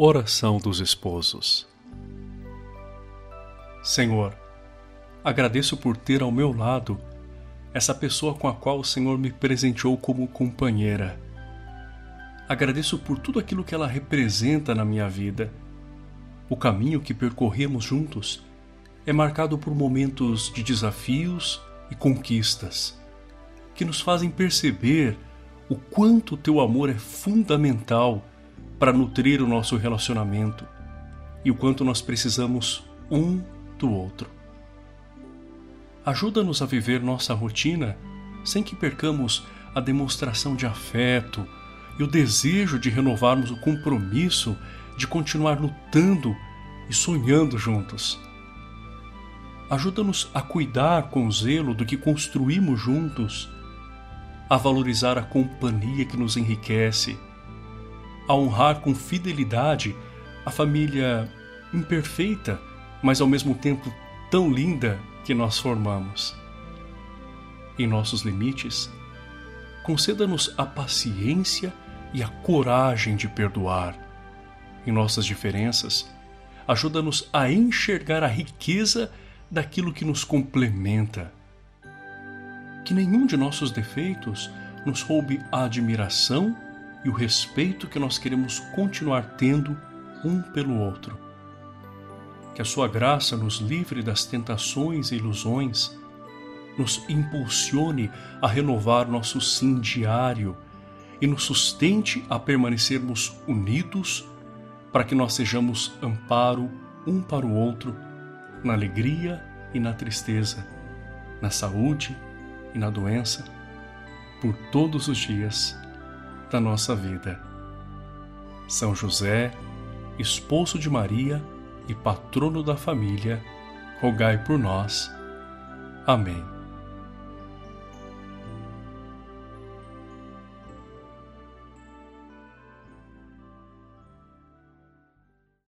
Oração dos Esposos Senhor, agradeço por ter ao meu lado essa pessoa com a qual o Senhor me presenteou como companheira. Agradeço por tudo aquilo que ela representa na minha vida. O caminho que percorremos juntos é marcado por momentos de desafios e conquistas que nos fazem perceber o quanto teu amor é fundamental para nutrir o nosso relacionamento e o quanto nós precisamos um do outro. Ajuda-nos a viver nossa rotina sem que percamos a demonstração de afeto e o desejo de renovarmos o compromisso de continuar lutando e sonhando juntos. Ajuda-nos a cuidar com zelo do que construímos juntos, a valorizar a companhia que nos enriquece a honrar com fidelidade a família imperfeita, mas ao mesmo tempo tão linda que nós formamos. Em nossos limites, conceda-nos a paciência e a coragem de perdoar. Em nossas diferenças, ajuda-nos a enxergar a riqueza daquilo que nos complementa. Que nenhum de nossos defeitos nos roube a admiração e o respeito que nós queremos continuar tendo um pelo outro. Que a Sua graça nos livre das tentações e ilusões, nos impulsione a renovar nosso sim diário e nos sustente a permanecermos unidos para que nós sejamos amparo um para o outro na alegria e na tristeza, na saúde e na doença, por todos os dias da nossa vida. São José, esposo de Maria e patrono da família, rogai por nós. Amém.